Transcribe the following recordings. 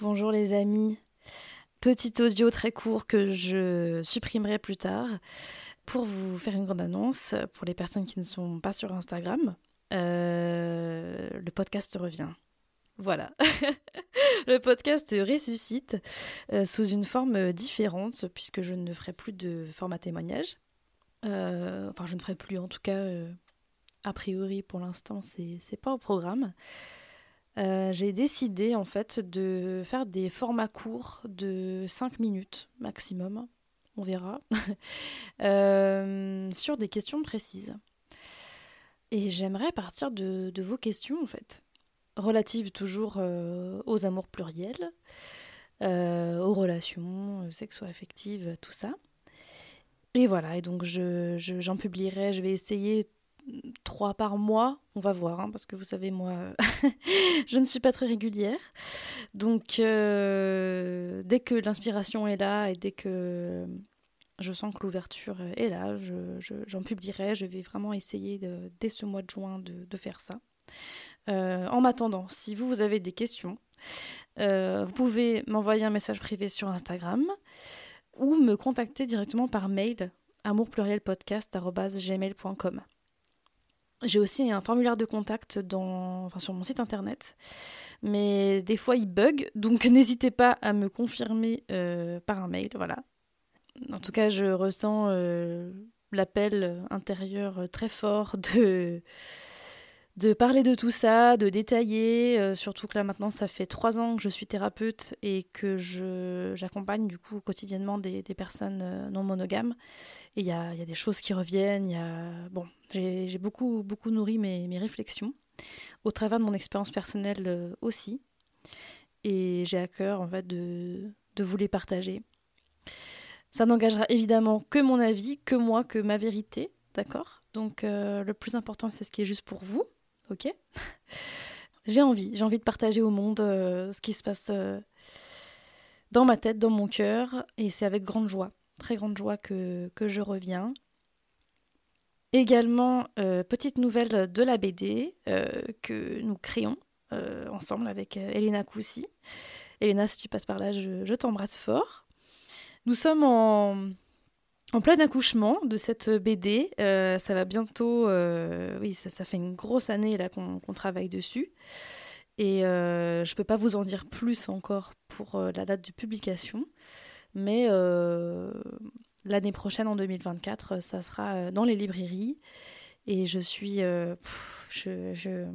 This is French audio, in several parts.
Bonjour les amis. Petit audio très court que je supprimerai plus tard pour vous faire une grande annonce pour les personnes qui ne sont pas sur Instagram. Euh, le podcast revient. Voilà. le podcast ressuscite euh, sous une forme différente puisque je ne ferai plus de format témoignage. Euh, enfin, je ne ferai plus en tout cas, a priori pour l'instant, c'est pas au programme. Euh, j'ai décidé en fait de faire des formats courts de 5 minutes maximum, on verra, euh, sur des questions précises. Et j'aimerais partir de, vos questions en fait, relatives toujours euh, aux amours pluriels, aux relations sexo-affectives, tout ça. Et voilà, et donc j'en je, publierai, je vais essayer trois par mois, on va voir, hein, parce que vous savez, moi, je ne suis pas très régulière. Donc, euh, dès que l'inspiration est là et dès que je sens que l'ouverture est là, j'en publierai. Je vais vraiment essayer dès ce mois de juin de, faire ça. Euh, en m'attendant, si vous, vous avez des questions, euh, vous pouvez m'envoyer un message privé sur Instagram ou me contacter directement par mail amourplurielpodcast.gmail.com. J'ai aussi un formulaire de contact dans, sur mon site internet, mais des fois il bug, donc n'hésitez pas à me confirmer euh, par un mail, voilà. En tout cas, je ressens euh, l'appel intérieur très fort de, de parler de tout ça, de détailler, euh, surtout que là maintenant ça fait trois ans que je suis thérapeute et que j'accompagne du coup quotidiennement des, des personnes non monogames. Et il y a, y a, des choses qui reviennent, y a... bon, j'ai beaucoup, beaucoup nourri mes, mes, réflexions, au travers de mon expérience personnelle euh, aussi. Et j'ai à cœur, en fait, de, de vous les partager. Ça n'engagera évidemment que mon avis, que moi, que ma vérité, d'accord? Donc euh, le plus important, c'est ce qui est juste pour vous, ok J'ai envie, j'ai envie de partager au monde euh, ce qui se passe dans ma tête, dans mon cœur, et c'est avec grande joie, très grande joie que, je reviens. Également, euh, petite nouvelle de la BD euh, que nous créons euh, ensemble avec Elena Coussi. Elena, si tu passes par là, je, t'embrasse fort. Nous sommes en, en plein accouchement de cette BD. ça va bientôt. oui, ça, fait une grosse année là qu'on travaille dessus. Et je ne peux pas vous en dire plus encore pour la date de publication. Mais l'année prochaine, en 2024, euh, ça sera euh, dans les librairies. Et je suis. Euh, je,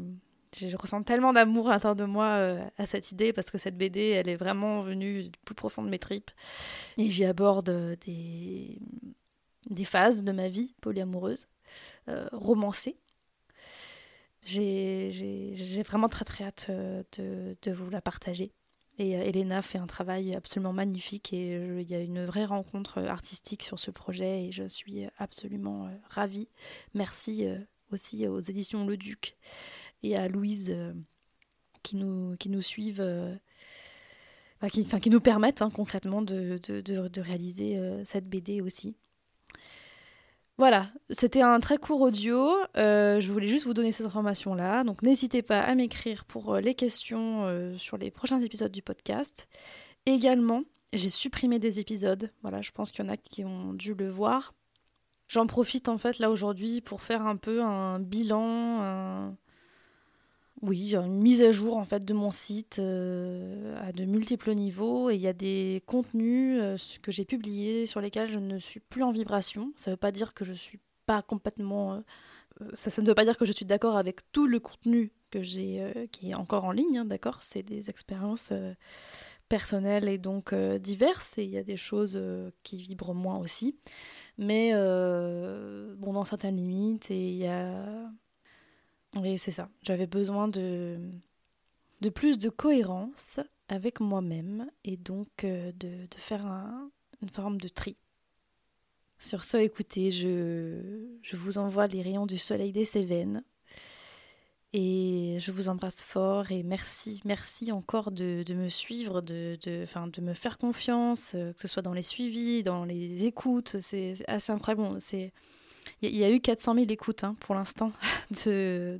je, ressens tellement d'amour à l'intérieur de moi à cette idée parce que cette BD, elle est vraiment venue du plus profond de mes tripes. Et j'y aborde des, des phases de ma vie polyamoureuse, romancée. J'ai vraiment très très hâte de, de vous la partager. Et euh, Elena fait un travail absolument magnifique et il y a une vraie rencontre artistique sur ce projet et je suis absolument euh, ravie. Merci euh, aussi aux éditions Le Duc et à Louise qui, nous, qui nous suivent, qui, enfin, qui nous permettent hein, concrètement de, de, de, réaliser cette BD aussi. Voilà, c'était un très court audio. Euh, je voulais juste vous donner ces informations-là. Donc n'hésitez pas à m'écrire pour euh, les questions euh, sur les prochains épisodes du podcast. Également, j'ai supprimé des épisodes. Voilà, je pense qu'il y en a qui ont dû le voir. J'en profite en fait là aujourd'hui pour faire un peu un bilan, oui, une mise à jour en fait de mon site euh, à de multiples niveaux et il y a des contenus euh, que j'ai publiés sur lesquels je ne suis plus en vibration. Ça ne veut pas dire que je suis pas complètement. Euh, ça, ne veut pas dire que je suis d'accord avec tout le contenu que j'ai qui est encore en ligne, hein, d'accord? C'est des expériences personnelles et donc diverses et il y a des choses qui vibrent moins aussi. Mais bon, dans certaines limites et il y a oui, c'est ça. J'avais besoin de, de plus de cohérence avec moi-même et donc euh, de, de, faire une forme de tri. Sur ce, écoutez, je, je vous envoie les rayons du soleil des Cévennes. Et je vous embrasse fort et merci, merci encore de, de me suivre, de, de, de me faire confiance, euh, que ce soit dans les suivis, dans les écoutes. C'est assez incroyable. Il y, a eu 400 000 écoutes hein, pour l'instant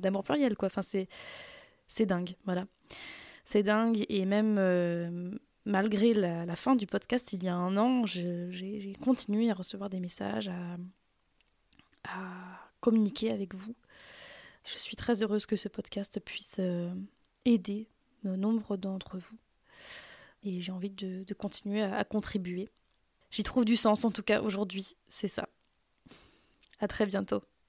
d'amour pluriel, quoi. Enfin, c'est dingue, voilà. C'est dingue. Et même euh, malgré la, fin du podcast, il y a un an, j'ai continué à recevoir des messages, à, communiquer avec vous. Je suis très heureuse que ce podcast puisse euh, aider nombre d'entre vous. Et j'ai envie de, continuer à contribuer. J'y trouve du sens en tout cas aujourd'hui, c'est ça. À très bientôt.